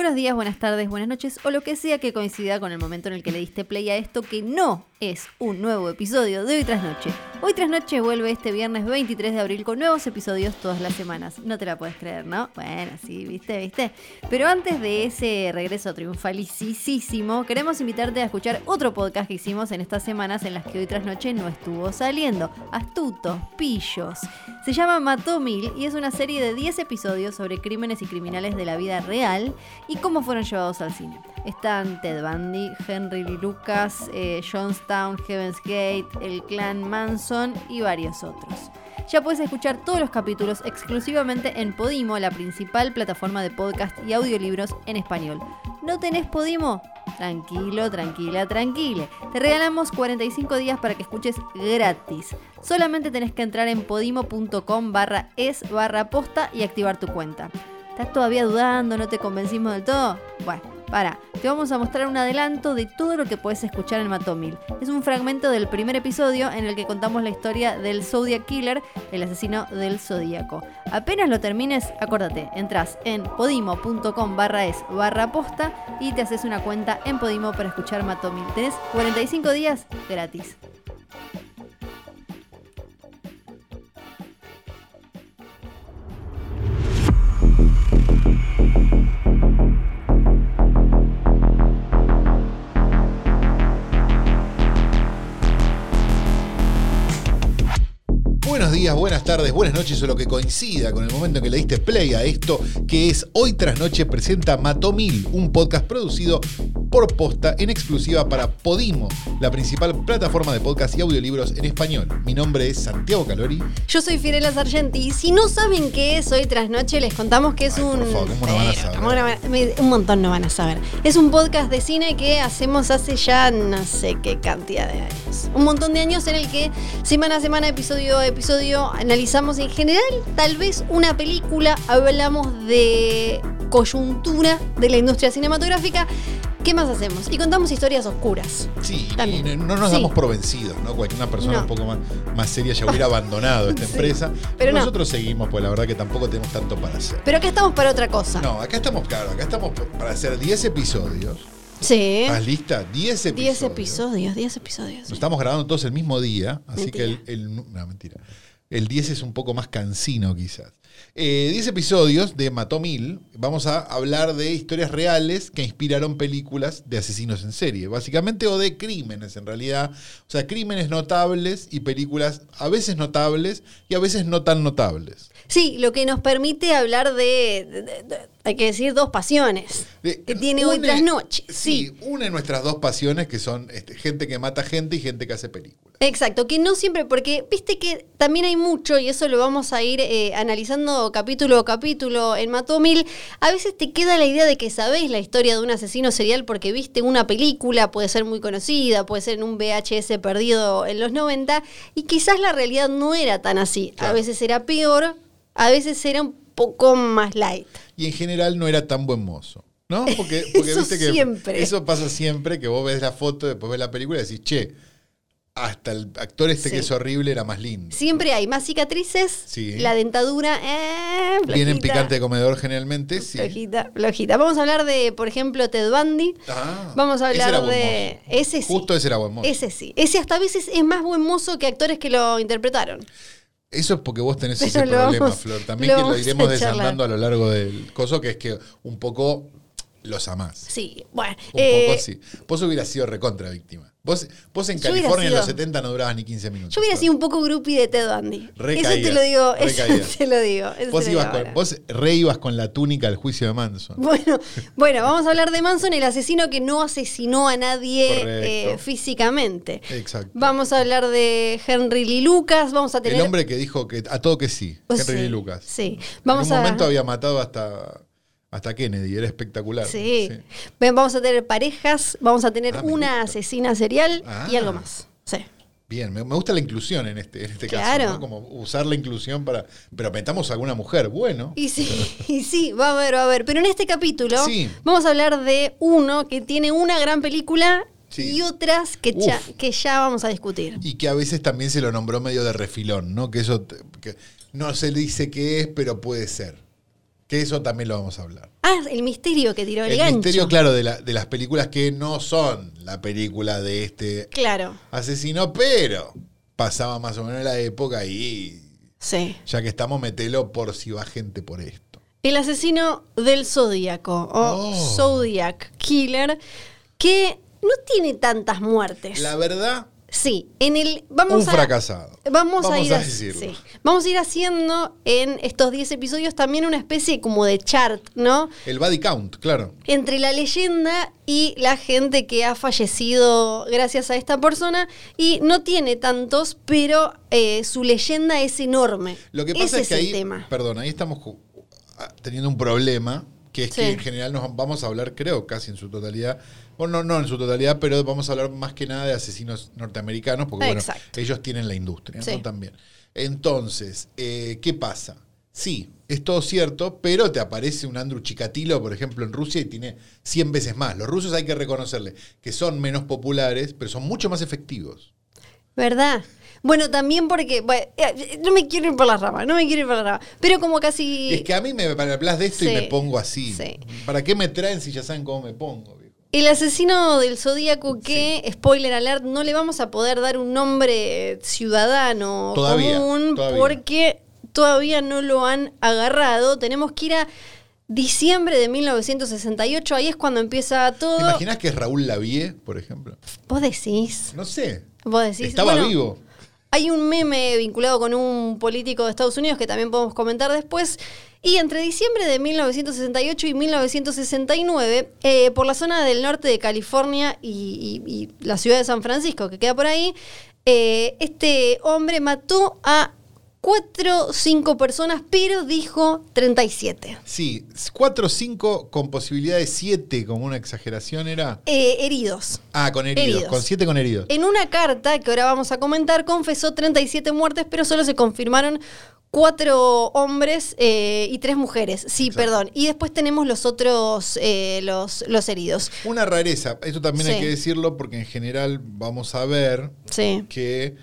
Buenos días, buenas tardes, buenas noches o lo que sea que coincida con el momento en el que le diste play a esto que no es un nuevo episodio de Hoy Tras Noche. Hoy Tras Noche vuelve este viernes 23 de abril con nuevos episodios todas las semanas. No te la puedes creer, ¿no? Bueno, sí, viste, viste. Pero antes de ese regreso triunfalicísimo, queremos invitarte a escuchar otro podcast que hicimos en estas semanas en las que Hoy Tras Noche no estuvo saliendo. Astutos, pillos. Se llama Mató Mil y es una serie de 10 episodios sobre crímenes y criminales de la vida real y cómo fueron llevados al cine. Están Ted Bundy, Henry Lee Lucas, eh, Johnstown, Heaven's Gate, el clan Manson y varios otros. Ya puedes escuchar todos los capítulos exclusivamente en Podimo, la principal plataforma de podcast y audiolibros en español. ¿No tenés Podimo? Tranquilo, tranquila, tranquile. Te regalamos 45 días para que escuches gratis. Solamente tenés que entrar en podimo.com barra es barra posta y activar tu cuenta. ¿Estás todavía dudando? ¿No te convencimos del todo? Bueno, para, te vamos a mostrar un adelanto de todo lo que puedes escuchar en Matomil. Es un fragmento del primer episodio en el que contamos la historia del Zodiac Killer, el asesino del Zodíaco. Apenas lo termines, acuérdate, entras en podimo.com barra es barra posta y te haces una cuenta en Podimo para escuchar Matomil. Tenés 45 días gratis. Buenos días, buenas tardes, buenas noches o lo que coincida con el momento en que le diste play a esto que es Hoy tras Noche presenta Matomil, un podcast producido por posta en exclusiva para Podimo, la principal plataforma de podcast y audiolibros en español. Mi nombre es Santiago Calori. Yo soy Fiorella Sargenti y si no saben qué es Hoy tras Noche, les contamos que es Ay, un... por favor, ¿cómo no van a saber? ¿cómo no van a- me- un montón no van a saber. Es un podcast de cine que hacemos hace ya no sé qué cantidad de años. Un montón de años en el que semana a semana, episodio a episodio, analizamos en general tal vez una película, hablamos de coyuntura de la industria cinematográfica. ¿Qué más hacemos? Y contamos historias oscuras. Sí, También. y no no nos Sí. damos por vencidos, ¿no? Cualquier persona No. un poco más, más seria ya hubiera abandonado esta Sí, empresa. pero no. Nosotros seguimos, pues la verdad que tampoco tenemos tanto para hacer. Pero acá estamos para otra cosa. No, acá estamos, claro, acá estamos para hacer 10 episodios. Sí. ¿Estás lista? 10 episodios. 10 episodios, 10 episodios. Nos estamos grabando todos el mismo día, así Mentira. que el, el- No, mentira. El 10 es un poco más cansino, quizás. Eh, 10 episodios de Matomil. Vamos a hablar de historias reales que inspiraron películas de asesinos en serie, básicamente, o de crímenes, en realidad. O sea, crímenes notables y películas a veces notables y a veces no tan notables. Sí, lo que nos permite hablar de, de- de- de- hay que decir, dos pasiones De- que tiene hoy une- tras noche. Sí, Sí. une nuestras dos pasiones que son este, gente que mata gente y gente que hace películas. Exacto, que no siempre, porque viste que también hay mucho, y eso lo vamos a ir eh, analizando capítulo a capítulo en Matomil, a veces te queda la idea de que sabés la historia de un asesino serial porque viste una película, puede ser muy conocida, puede ser en un VHS perdido en los 90, y quizás la realidad no era tan así. A veces era peor, a veces era un poco más light. y en general no era tan buen mozo. ¿No? Porque, porque Eso viste que siempre. eso pasa siempre, que vos ves la foto, después ves la película y decís, che, hasta el actor este Sí. que es horrible era más lindo. Siempre hay más cicatrices, Sí. la dentadura, eh, Vienen picante de comedor generalmente, sí. Flojita, flojita. Vamos a hablar de, por ejemplo, Ted Bundy. Ah, Vamos a hablar de. Ese sí. Justo ese era buen mozo. Ese sí. Ese hasta a veces es más buen mozo que actores que lo interpretaron. Eso es porque vos tenés Pero ese problema, vamos- Flor. También lo que lo a iremos charlar. desandando a lo largo del coso, que es que un poco los amás. Sí, bueno. Un eh, poco así. Vos hubieras sido recontra víctima. Vos, vos en California en los sido- 70 no durabas ni 15 minutos. yo hubiera sido un poco groupie de Ted Bundy. eso Recaídas, te lo digo, eso te lo digo. eso Vos, te lo ibas digo con, vos re ibas con la túnica al juicio de Manson. Bueno, bueno, vamos a hablar de Manson, el asesino que no asesinó a nadie eh, físicamente. Exacto. Vamos a hablar de Henry Lee Lucas, vamos a tener... El hombre que dijo que a todo que sí, Pues Henry sí, Lee Lucas. Sí. Vamos en un a... momento había matado hasta, hasta Kennedy, era espectacular. Sí. Vamos a tener parejas, vamos a tener Ah, una asesina serial y Ah. algo más. Sí. Bien, me, gusta la inclusión en este, en este Claro. caso, ¿no? Como usar la inclusión para. Pero metamos a alguna mujer, bueno. Y sí, y sí, va a haber, va a haber. Pero en este capítulo Sí. vamos a hablar de uno que tiene una gran película Sí. y otras que ya, que ya vamos a discutir. Y que a veces también se lo nombró medio de refilón, ¿no? Que eso que no se dice qué es, pero puede ser. Que eso también lo vamos a hablar. Ah, el misterio que tiró el, El gancho. misterio, claro, de, la- de las películas que no son la película de este Claro, asesino, pero pasaba más o menos la época y sí. ya que estamos, metelo por si va gente por esto. El asesino del Zodíaco, o Oh. Zodiac Killer, que no tiene tantas muertes. La verdad, Sí, en el. Vamos un a, fracasado. Vamos, a ir a a- decirlo. sí. Vamos a ir haciendo en estos 10 episodios también una especie como de chart, ¿no? El body count, claro. Entre la leyenda y la gente que ha fallecido gracias a esta persona. Y no tiene tantos, pero eh, su leyenda es enorme. Lo que pasa Ese es que ahí, tema. perdón, ahí estamos teniendo un problema, que es Sí. que en general nos vamos a hablar, creo, casi en su totalidad, bueno, no, no en su totalidad, pero vamos a hablar más que nada de asesinos norteamericanos, porque bueno, ellos tienen la industria, Sí. ¿no? También. Entonces, eh, ¿qué pasa? Sí, es todo cierto, pero te aparece un Andrew Chikatilo, por ejemplo, en Rusia y tiene 100 veces más. Los rusos hay que reconocerle que son menos populares, pero son mucho más efectivos. ¿Verdad? Bueno, también porque. bueno, no me quiero ir por la rama, no me quiero ir por la rama. Pero como casi. Es que a mí me hablas de esto y me pongo así. sí. ¿Para qué me traen si ya saben cómo me pongo? El asesino del zodíaco que, spoiler alert, no le vamos a poder dar un nombre ciudadano Todavía, común todavía. porque todavía no lo han agarrado. Tenemos que ir a diciembre de 1968, ahí es cuando empieza todo. ¿Te imaginas que es Raúl Lavie, por ejemplo? Vos decís, No sé. vos decís. Estaba bueno, vivo. Hay un meme vinculado con un político de Estados Unidos que también podemos comentar después. Y entre diciembre de 1968 y 1969, eh, por la zona del norte de California y, la ciudad de San Francisco, que queda por ahí, eh, este hombre mató a cuatro o cinco personas, pero dijo 37. Sí, 4 o 5 con posibilidad de 7, como una exageración era. Eh, heridos. Ah, con heridos. Heridos. Con 7 con heridos. En una carta que ahora vamos a comentar, confesó 37 muertes, pero solo se confirmaron cuatro hombres eh, y tres mujeres. Sí, Exacto. perdón. Y después tenemos los otros, eh, los, los heridos. Una rareza. Esto también hay que decirlo porque en general vamos a ver Sí, que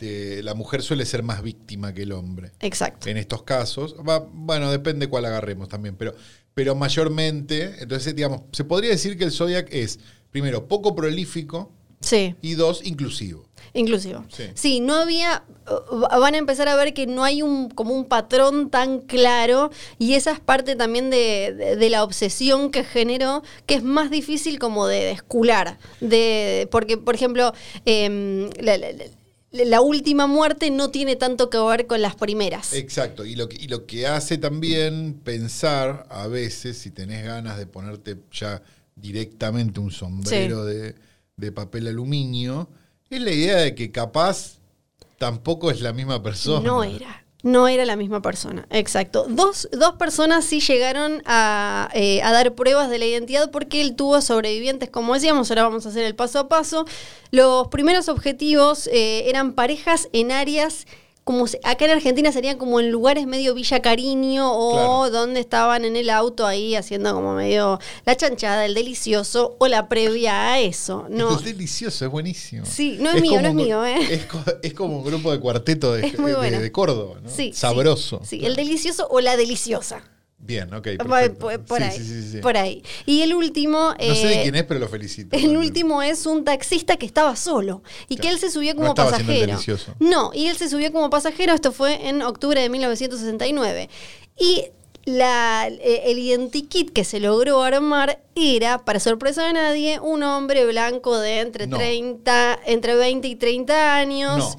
este, la mujer suele ser más víctima que el hombre. exacto. en estos casos. Va- bueno, depende cuál agarremos también, pero, pero mayormente, entonces, digamos, se podría decir que el Zodiac es, primero, poco prolífico Sí, y dos, inclusivo. inclusivo. Sí. Sí. no había, uh, van a empezar a ver que no hay un como un patrón tan claro y esa es parte también de, de- de la obsesión que generó, que es más difícil como de descular, de, porque por ejemplo, em, la, la- la- la última muerte no tiene tanto que ver con las primeras. Exacto, y lo, que, y lo que hace también pensar a veces, si tenés ganas de ponerte ya directamente un sombrero de, de papel aluminio, es la idea de que capaz tampoco es la misma persona. No era. No era la misma persona, exacto. Dos, dos personas sí llegaron a, eh, a dar pruebas de la identidad porque él tuvo sobrevivientes, como decíamos, ahora vamos a hacer el paso a paso. Los primeros objetivos eh, eran parejas en áreas, como se- acá en Argentina serían como en lugares medio Villa Cariño o Claro. donde estaban en el auto ahí haciendo como medio la chanchada, el delicioso o la previa a eso. No, Es delicioso, es buenísimo. Sí, no es mío, no es mío, ¿eh? Es, es como un grupo de cuarteto de, de- Córdoba, ¿no? Sí, Sabroso. Sí, sí, Claro. el delicioso o la deliciosa. Bien, ok. Por, perfecto. por- ahí. sí, sí, sí. Por ahí. Y el último. No sé de eh, quién es, pero lo felicito. El realmente. último es un taxista que estaba solo y que él se subió No como estaba pasajero. delicioso. No, y él se subió como pasajero. Esto fue en octubre de 1969. Y la, eh, el identikit que se logró armar era, para sorpresa de nadie, un hombre blanco de entre No. 30, entre 20 y 30 años. No.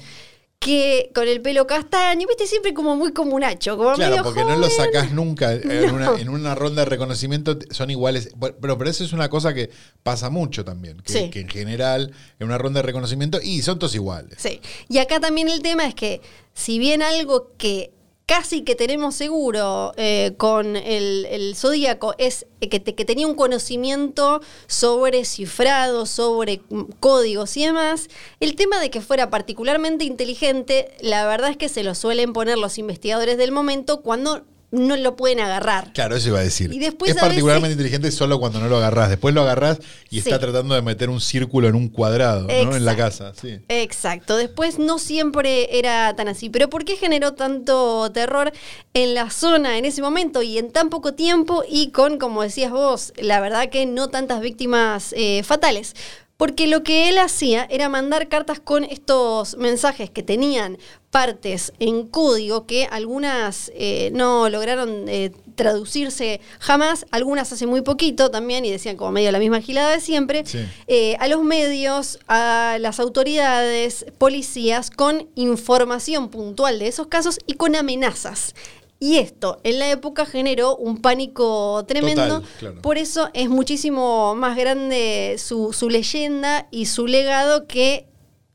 Que con el pelo castaño, viste, siempre como muy comunacho, como Claro, medio porque no lo sacás nunca. En, No. una, en una ronda de reconocimiento son iguales. Pero, pero eso es una cosa que pasa mucho también. Que, Sí. que en general, en una ronda de reconocimiento, y son todos iguales. Sí. Y acá también el tema es que, si bien algo que casi que tenemos seguro eh, con el, el Zodíaco es que, que tenía un conocimiento sobre cifrado, sobre códigos y demás, el tema de que fuera particularmente inteligente, la verdad es que se lo suelen poner los investigadores del momento cuando no lo pueden agarrar. Claro, eso iba a decir. Y después es a particularmente veces- inteligente solo cuando no lo agarrás. Después lo agarrás y Sí. está tratando de meter un círculo en un cuadrado, ¿no? En la casa, sí. Exacto, después no siempre era tan así, pero ¿por qué generó tanto terror en la zona en ese momento y en tan poco tiempo y con, como decías vos, la verdad que no tantas víctimas eh, fatales? Porque lo que él hacía era mandar cartas con estos mensajes que tenían partes en código que algunas eh, no lograron eh, traducirse jamás, algunas hace muy poquito también y decían como medio la misma gilada de siempre, Sí. eh, a los medios, a las autoridades, policías, con información puntual de esos casos y con amenazas. Y esto en la época generó un pánico tremendo. Total, claro. Por eso es muchísimo más grande su, su leyenda y su legado que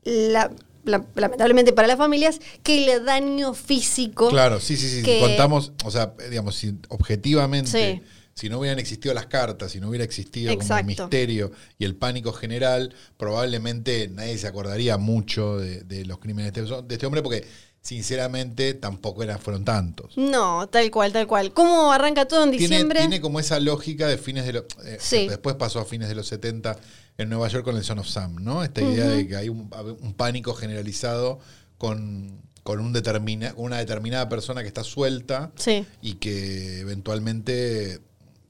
la- la- lamentablemente para las familias que el daño físico. Claro, sí, sí, sí. que- Contamos, o sea, digamos, si objetivamente, Sí. si no hubieran existido las cartas, si no hubiera existido como el misterio y el pánico general, probablemente nadie se acordaría mucho de, de los crímenes de este, de este hombre, porque sinceramente tampoco eran, fueron tantos. No, tal cual, tal cual. ¿Cómo arranca todo en Tiene, diciembre? tiene como esa lógica de fines de los. eh, Sí. Después pasó a fines de los 70 en Nueva York con el Son of Sam, ¿no? Esta idea de que hay un, un pánico generalizado con, con un determina, una determinada persona que está suelta Sí. y que eventualmente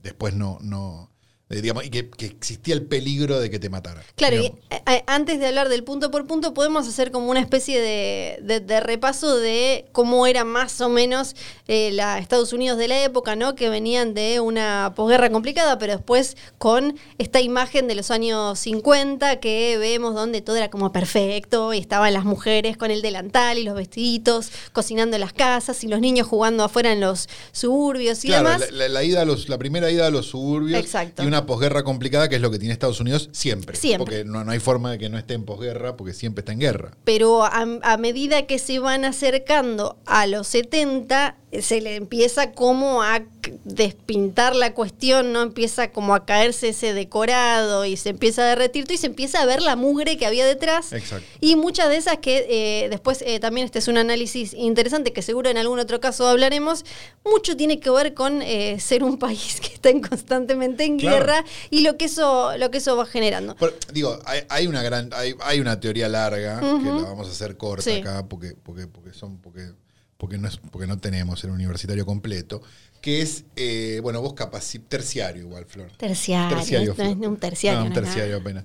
después no. no digamos, y que, que existía el peligro de que te matara. Claro, y, digamos. eh, eh, antes de hablar del punto por punto, podemos hacer como una especie de, de- de repaso de cómo era más o menos eh, la Estados Unidos de la época, ¿no? Que venían de una posguerra complicada, pero después con esta imagen de los años 50 que vemos donde todo era como perfecto y estaban las mujeres con el delantal y los vestiditos, cocinando en las casas y los niños jugando afuera en los suburbios y Claro, demás. la, la- la ida a los, la primera ida a los suburbios Exacto. y una posguerra complicada que es lo que tiene Estados Unidos siempre. Siempre. Porque no, no hay forma de que no esté en posguerra porque siempre está en guerra. pero a, a medida que se van acercando a los 70, eh, se le empieza como a despintar la cuestión, ¿no? Empieza como a caerse ese decorado y se empieza a derretir todo y se empieza a ver la mugre que había detrás. Exacto. Y muchas de esas que eh, después eh, también este es un análisis interesante que seguro en algún otro caso hablaremos, mucho tiene que ver con eh, ser un país que está en- constantemente en Claro. guerra y lo que eso, lo que eso va generando. Digo, hay, hay una gran, hay, hay una teoría larga que la vamos a hacer corta Sí. acá porque, porque, porque son, porque, porque no es, porque no tenemos el universitario completo, que es, eh, bueno, vos capaci terciario igual, Flor. Terciario, Terciario, no es un terciario. No, un terciario apenas.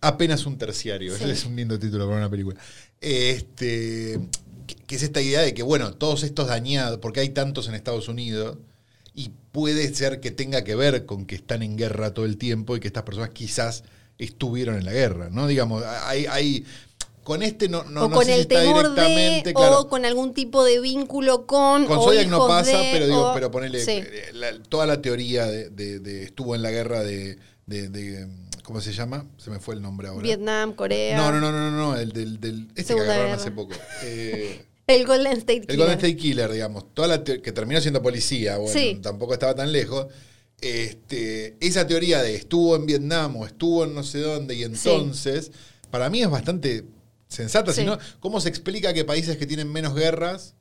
Apenas un terciario. Sí. Ese es un lindo título para una película. Este, que, que es esta idea de que, bueno, todos estos dañados, porque hay tantos en Estados Unidos, y puede ser que tenga que ver con que están en guerra todo el tiempo y que estas personas quizás estuvieron en la guerra, ¿no? Digamos, hay, hay con este no, no, o no con sé si el está temor de, directamente, claro. o con algún tipo de vínculo con. Con Zodiac no pasa, de, pero digo, o- pero ponele Sí. eh, la- toda la teoría de, de- estuvo en la guerra de, ¿cómo se llama? Se me fue el nombre ahora. Vietnam, Corea. No, no, no, no, no, no, el del, del este que agarraron guerra. hace poco. Eh, El Golden State el Killer. Golden State Killer, digamos, toda la que terminó siendo policía, bueno, Sí. tampoco estaba tan lejos. Este, esa teoría de estuvo en Vietnam o estuvo en no sé dónde y entonces, para mí es bastante sensata. Sí. Si no, ¿cómo se explica que países que tienen menos guerras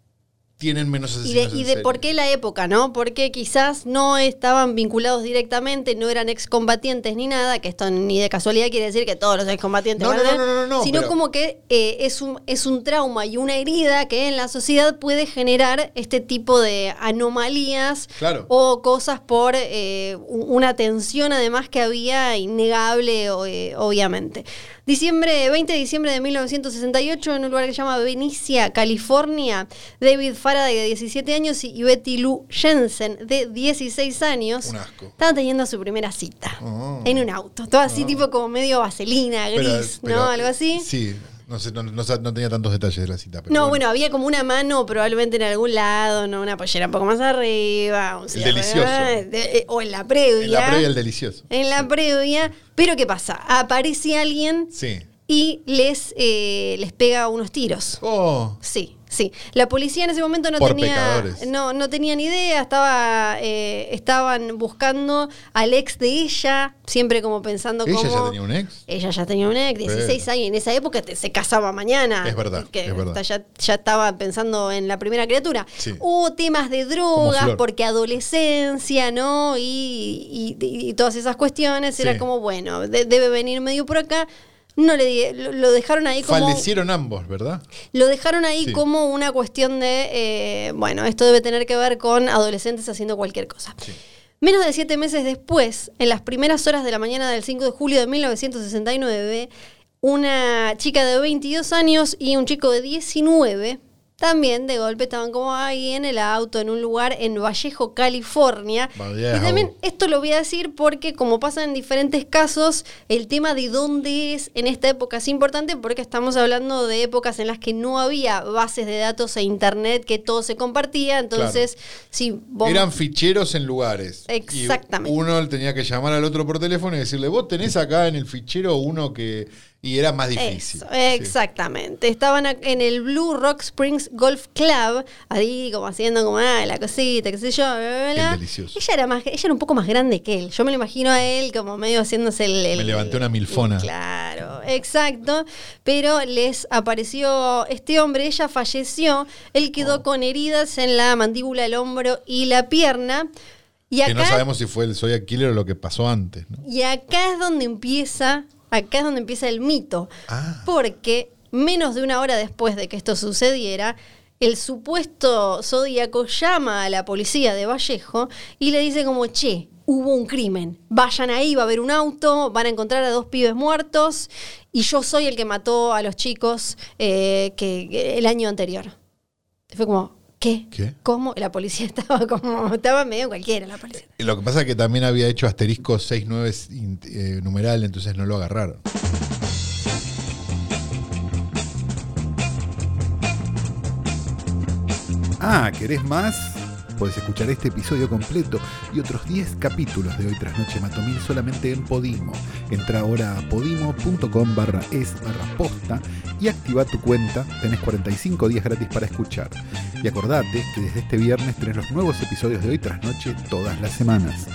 tienen menos Y asesinos de, y de por qué la época, ¿no? Porque quizás no estaban vinculados directamente, no eran excombatientes ni nada, que esto ni de casualidad quiere decir que todos los excombatientes No, no, no, no, no, no, sino pero- como que eh, es, un, es un trauma y una herida que en la sociedad puede generar este tipo de anomalías Claro. o cosas por eh, una tensión además que había innegable, eh, obviamente. Diciembre, 20 de diciembre de 1968, en un lugar que se llama Venicia, California, David Faraday de 17 años y Betty Lou Jensen de 16 años Un asco. estaban teniendo su primera cita Oh. en un auto. Todo así Oh. tipo como medio vaselina, gris, Pero- pero- ¿no? Algo así. Sí, no, sé, no, no no tenía tantos detalles de la cita. Pero No, bueno, había como una mano probablemente en algún lado, ¿no? Una pollera un poco más arriba. un cierre, delicioso. de- eh, o en la previa. En la previa el delicioso. En la previa. Pero ¿qué pasa? Aparece alguien Sí. y les, eh, les pega unos tiros. Oh, Sí, Sí, la policía en ese momento no Por tenía no no tenía ni idea, estaba eh, estaban buscando al ex de ella, siempre como pensando ¿Ella ya tenía un ex? ella ya tenía un ex, 16 Pero- años, en esa época te- se casaba mañana. Es verdad, que es verdad. Ya, ya estaba pensando en la primera criatura. Sí. Hubo temas de drogas, porque adolescencia, ¿no? Y, y- y todas esas cuestiones, Sí. era como, bueno, de- debe venir medio por acá. No le di- lo, dejaron ahí como. Fallecieron ambos, ¿verdad? Lo dejaron ahí Sí. como una cuestión de, eh, bueno, esto debe tener que ver con adolescentes haciendo cualquier cosa. Menos de siete meses después, en las primeras horas de la mañana del 5 de julio de 1969, una chica de 22 años y un chico de 19 también de golpe estaban como ahí en el auto, en un lugar en Vallejo, California. Vallejo. Y también esto lo voy a decir porque como pasa en diferentes casos, el tema de dónde es en esta época es importante porque estamos hablando de épocas en las que no había bases de datos e internet, que todo se compartía. Entonces, si vos... Eran ficheros en lugares. Y Exactamente. uno tenía que llamar al otro por teléfono y decirle, vos tenés acá en el fichero uno que... Y era más difícil. Eso, Sí. exactamente. Estaban en el Blue Rock Springs Golf Club, ahí como haciendo como ah, la cosita, qué sé yo, bla, bla, bla. Qué delicioso. Ella era más, ella era un poco más grande que él. Yo me lo imagino a él como medio haciéndose el. el- Me levanté una milfona. Claro, exacto. Pero les apareció este hombre, ella falleció, él Oh. quedó con heridas en la mandíbula, el hombro y la pierna. Y acá, Que no sabemos si fue el Zodiac Killer o lo que pasó antes. ¿no? y acá es donde empieza, acá es donde empieza el mito. Ah. Porque menos de una hora después de que esto sucediera, el supuesto zodíaco llama a la policía de Vallejo y le dice como, che, hubo un crimen. Vayan ahí, va a haber un auto, van a encontrar a dos pibes muertos y yo soy el que mató a los chicos eh, que, que el año anterior. Fue como, ¿qué? ¿Qué? ¿Cómo? La policía estaba como, estaba medio cualquiera la policía. Lo que pasa es que también había hecho asterisco 69 int- eh, numeral, entonces no lo agarraron. Ah, ¿querés más? Puedes escuchar este episodio completo y otros 10 capítulos de Hoy Tras Noche Matomil solamente en Podimo. Entra ahora a podimo.com barra es barra posta y activa tu cuenta. Tenés 45 días gratis para escuchar. Y acordate que desde este viernes tenés los nuevos episodios de Hoy Tras Noche todas las semanas.